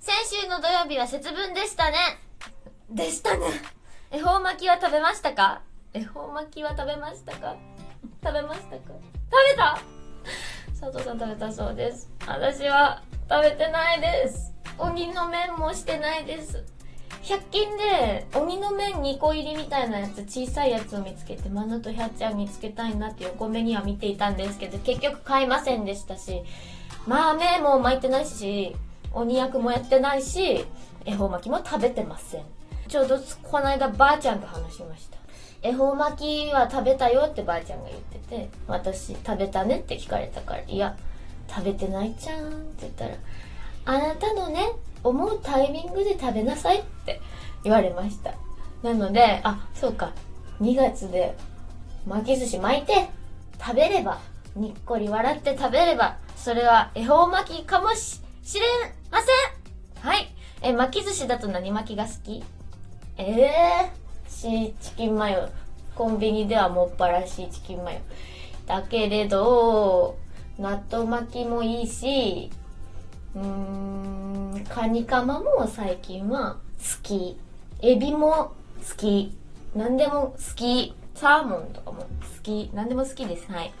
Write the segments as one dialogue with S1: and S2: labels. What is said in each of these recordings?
S1: 先週の土曜日は節分でしたね。でしたね。恵方巻きは食べましたか？恵方巻きは食べましたか？食べましたか？食べた？佐藤さん食べたそうです。私は食べてないです。鬼の麺もしてないです。100均で鬼の麺2個入りみたいなやつ小さいやつを見つけてマナとヒャッチャン見つけたいなって横目には見ていたんですけど結局買いませんでしたしまあ麺も巻いてないし鬼役もやってないし恵方巻きも食べてません。ちょうどこの間ばあちゃんと話しました。恵方巻きは食べたよってばあちゃんが言ってて私食べたねって聞かれたからいや食べてないじゃんって言ったらあなたのね思うタイミングで食べなさいって言われました。なのであそうか。2月で巻き寿司巻いて食べればにっこり笑って食べればそれは恵方巻きかもししれませんはい。え巻き寿司だと何巻きが好き？ええー、シーチキンマヨ。コンビニではもっぱらシーチキンマヨ。だけれど納豆巻きもいいしうーんカニカマも最近は好き。エビも好き。何でも好き。サーモンとかも好き。何でも好きです。はい。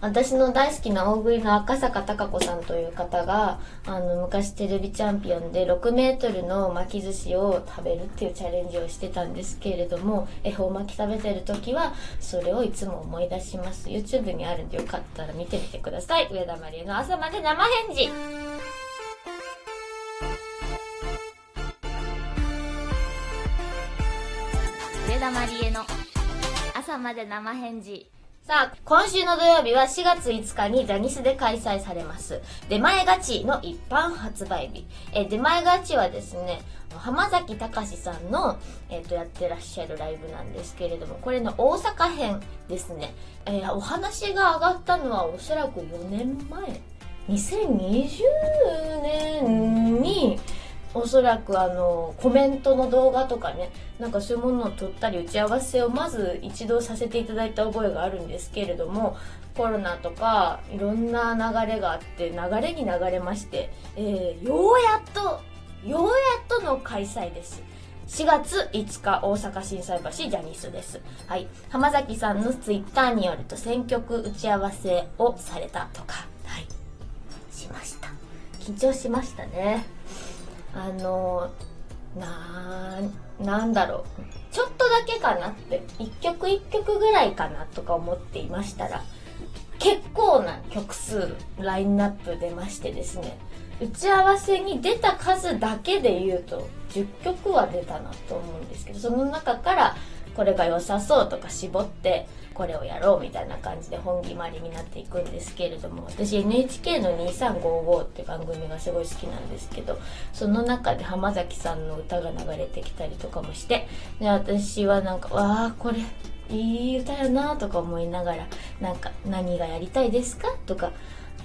S1: 私の大好きな大食いの赤坂貴子さんという方があの昔テレビチャンピオンで6メートルの巻き寿司を食べるっていうチャレンジをしてたんですけれども恵方巻き食べてる時はそれをいつも思い出します。YouTube にあるんでよかったら見てみてください。上田まりえの朝まで生返事。
S2: 上田まりえの朝まで生返事。
S1: さあ、今週の土曜日は4月5日にジャニスで開催されます。出前ガチの一般発売日。え出前ガチはですね、浜崎隆さんの、えっ、と、やってらっしゃるライブなんですけれども、これの大阪編ですね。えーお話が上がったのはおそらく4年前。2020年に、おそらくあのコメントの動画とかねなんかそういうものを撮ったり打ち合わせをまず一度させていただいた覚えがあるんですけれどもコロナとかいろんな流れがあって流れに流れまして、えーようやっとようやっとの開催です。4月5日大阪心斎橋ジャニスです。はい。浜崎さんのツイッターによると選曲打ち合わせをされたとかはい。しました。緊張しましたね。あのなーなんだろう。ちょっとだけかなって。1曲1曲ぐらいかなとか思っていましたら結構な曲数ラインナップ出ましてですね。打ち合わせに出た数だけで言うと10曲は出たなと思うんですけどその中からこれが良さそうとか絞ってこれをやろうみたいな感じで本決まりになっていくんですけれども私 NHK の2355って番組がすごい好きなんですけどその中で浜崎さんの歌が流れてきたりとかもしてで私はなんかわあこれいい歌やなとか思いながらなんか何がやりたいですかとか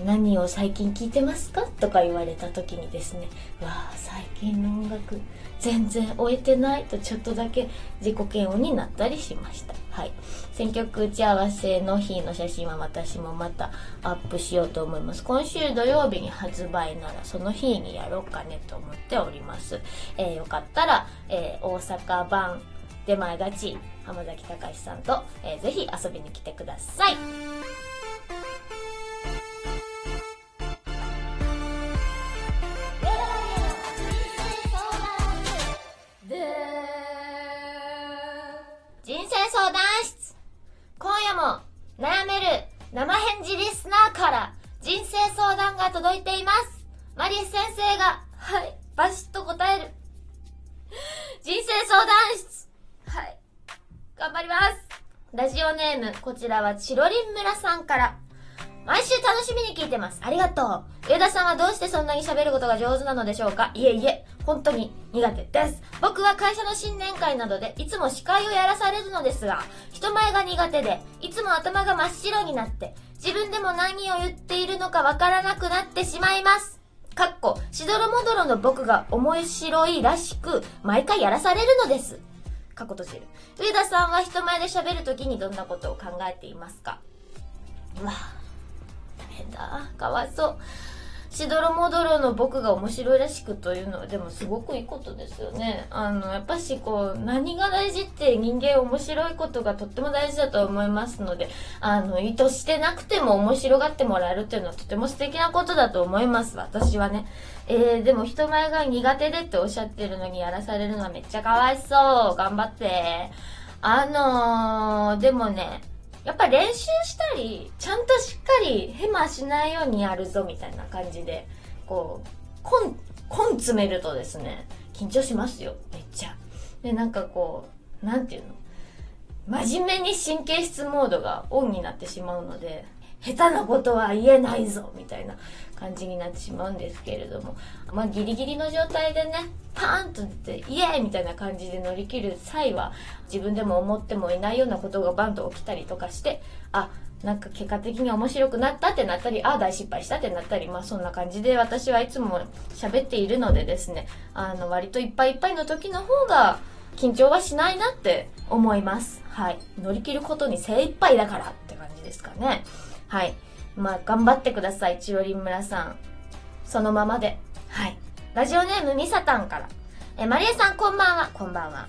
S1: 何を最近聴いてますか？とか言われた時にですねわあ最近の音楽全然終えてないとちょっとだけ自己嫌悪になったりしました。はい。選曲打ち合わせの日の写真は私もまたアップしようと思います。今週土曜日に発売ならその日にやろうかねと思っております、えーよかったら、えー大阪版出前がち浜崎隆さんと、えーぜひ遊びに来てください。今夜も悩める生返事リスナーから人生相談が届いています。マリス先生がはいバシッと答える。人生相談室。はい頑張ります。ラジオネームこちらはチロリン村さんから。毎週楽しみに聞いてます。ありがとう。上田さんはどうしてそんなに喋ることが上手なのでしょうか？いえいえ、本当に苦手です。僕は会社の新年会などでいつも司会をやらされるのですが、人前が苦手で、いつも頭が真っ白になって、自分でも何を言っているのかわからなくなってしまいます。かっこ、しどろもどろの僕が面白いらしく、毎回やらされるのです。かっこ閉じる。上田さんは人前で喋るときにどんなことを考えていますか？うわぁ変だ。かわいそう。しどろもどろの僕が面白いらしくというのはでもすごくいいことですよね。あの、やっぱしこう、何が大事って人間面白いことがとっても大事だと思いますので、あの、意図してなくても面白がってもらえるっていうのはとても素敵なことだと思います、私はね。えー、でも人前が苦手でっておっしゃってるのにやらされるのはめっちゃかわいそう。頑張って。あのー、でもね、やっぱ練習したり、ちゃんとしっかりヘマしないようにやるぞみたいな感じで、こう、コン、コン詰めるとですね、緊張しますよ、めっちゃ。で、なんかこう、なんていうの？真面目に神経質モードがオンになってしまうので、下手なことは言えないぞみたいな感じになってしまうんですけれども、まあギリギリの状態でね、パーンと出て、イエーイみたいな感じで乗り切る際は、自分でも思ってもいないようなことがバンと起きたりとかして、あ、なんか結果的に面白くなったってなったり、ああ、大失敗したってなったり、まあそんな感じで私はいつも喋っているのでですね、あの割といっぱいいっぱいの時の方が緊張はしないなって思います。はい。乗り切ることに精一杯だからって感じですかね。はい。まあ頑張ってください、ちよりん村さん。そのままで。はい。ラジオネームみさたんから。え、まりえさんこんばんは。こんばんは。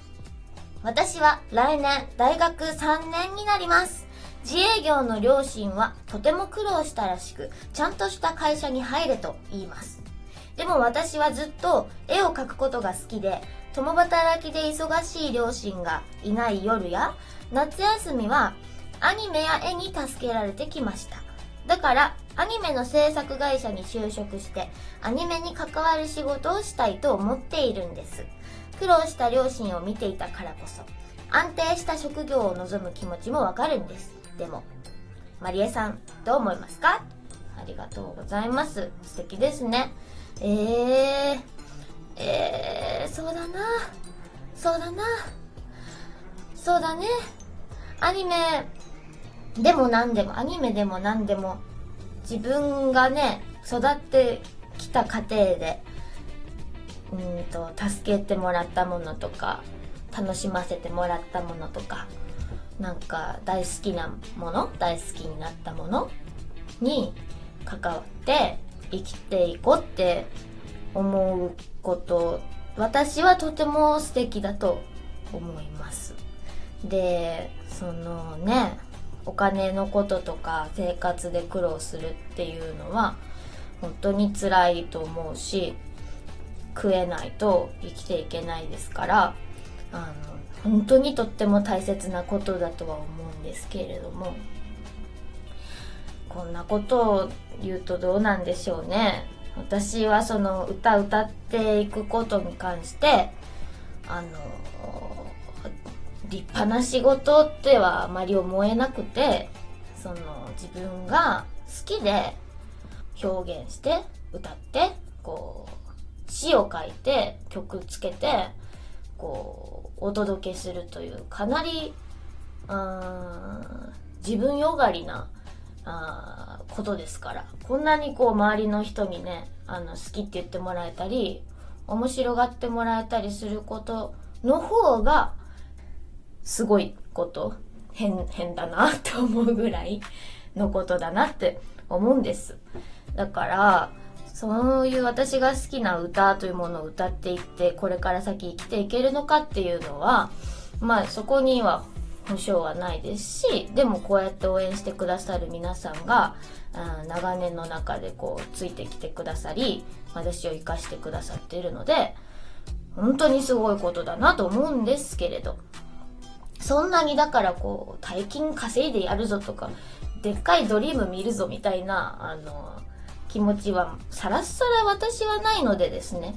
S1: 私は来年大学3年になります。自営業の両親はとても苦労したらしく、ちゃんとした会社に入れと言います。でも私はずっと絵を描くことが好きで、共働きで忙しい両親がいない夜や、夏休みはアニメや絵に助けられてきました。だから、アニメの制作会社に就職して、アニメに関わる仕事をしたいと思っているんです。苦労した両親を見ていたからこそ、安定した職業を望む気持ちもわかるんです。でも、マリエさん、どう思いますか？ありがとうございます。素敵ですね。えー、えー、そうだな。そうだな。そうだね。アニメ、でも何でも、アニメでも何でも、自分がね、育ってきた過程で、うんと、助けてもらったものとか、楽しませてもらったものとか、なんか大好きなもの、大好きになったものに関わって生きていこうって思うこと、私はとても素敵だと思います。で、そのね、お金のこととか生活で苦労するっていうのは本当に辛いと思うし食えないと生きていけないですからあの本当にとっても大切なことだとは思うんですけれどもこんなことを言うとどうなんでしょうね。私はその歌歌っていくことに関してあの立派な仕事ってはあまり思えなくてその自分が好きで表現して歌ってこう詩を書いて曲つけてこうお届けするというかなりうーん自分よがりなあことですから。こんなにこう周りの人にねあの好きって言ってもらえたり面白がってもらえたりすることの方がすごいこと変変だなって思うぐらいのことだなって思うんです。だからそういう私が好きな歌というものを歌っていってこれから先生きていけるのかっていうのはまあそこには保証はないですしでもこうやって応援してくださる皆さんが、うん、長年の中でこうついてきてくださり私を生かしてくださっているので本当にすごいことだなと思うんですけれど。そんなにだからこう大金稼いでやるぞとかでっかいドリーム見るぞみたいなあの気持ちはさらさら私はないのでですね。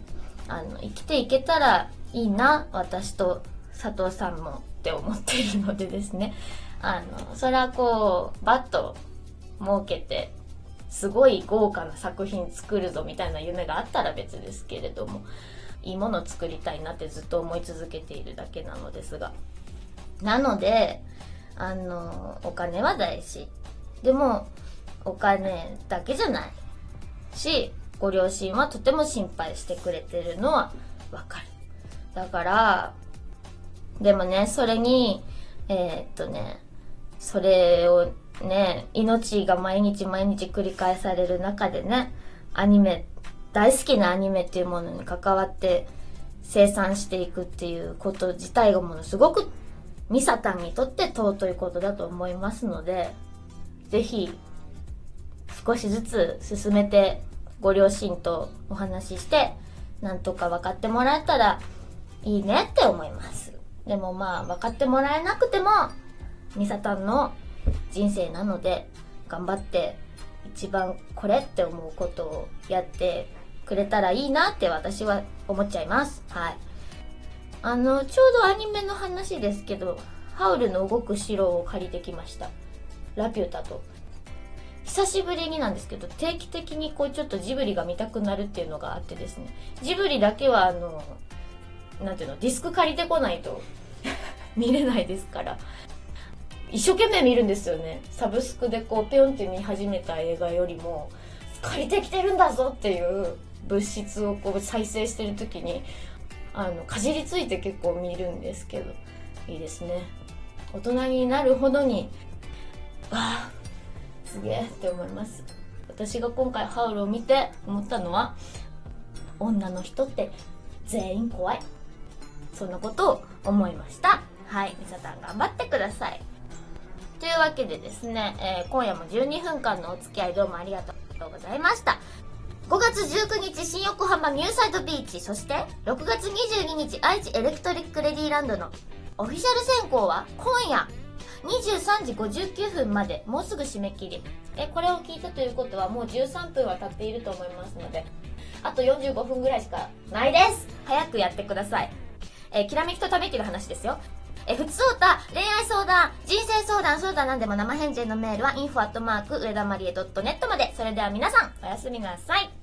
S1: あの生きていけたらいいな私と佐藤さんもって思っているのでですね。あのそれはこうバッと設けてすごい豪華な作品作るぞみたいな夢があったら別ですけれどもいいものを作りたいなってずっと思い続けているだけなのですがなのであのお金は大事。でもお金だけじゃないしご両親はとても心配してくれてるのはわかる。だからでもねそれにえーっとねそれをね命が毎日毎日繰り返される中でねアニメ、大好きなアニメっていうものに関わって生産していくっていうこと自体がものすごくミサタンにとって尊いことだと思いますので、ぜひ少しずつ進めてご両親とお話ししてなんとか分かってもらえたらいいねって思います。でもまあ分かってもらえなくてもミサタンの人生なので頑張って一番これって思うことをやってくれたらいいなって私は思っちゃいます。はい。あのちょうどアニメの話ですけどハウルの動く城を借りてきました。ラピュタと。久しぶりになんですけど定期的にこうちょっとジブリが見たくなるっていうのがあってですね。ジブリだけはあのなんていうのディスク借りてこないと 見れないですから。一生懸命見るんですよね。サブスクでこうピョンって見始めた映画よりも借りてきてるんだぞっていう物質をこう再生してる時にあのかじりついて結構見るんですけどいいですね。大人になるほどにああすげえって思います。私が今回ハウルを見て思ったのは女の人って全員怖い。そんなことを思いました。はいみさたん頑張ってください。というわけでですね、えー、今夜も12分間のお付き合いどうもありがとうございました。5月19日新横浜ミューサイドビーチ。そして6月22日愛知エレクトリックレディーランドのオフィシャル選考は今夜。23時59分までもうすぐ締め切り。えこれを聞いたということはもう13分は経っていると思いますのであと45分ぐらいしかないです。早くやってください。えきらめきとためきる話ですよ。えふつおた、恋愛相談、人生相談、相談なんでも生返事へのメールは info@ 上田まりえ .net まで。それでは皆さん、おやすみなさい。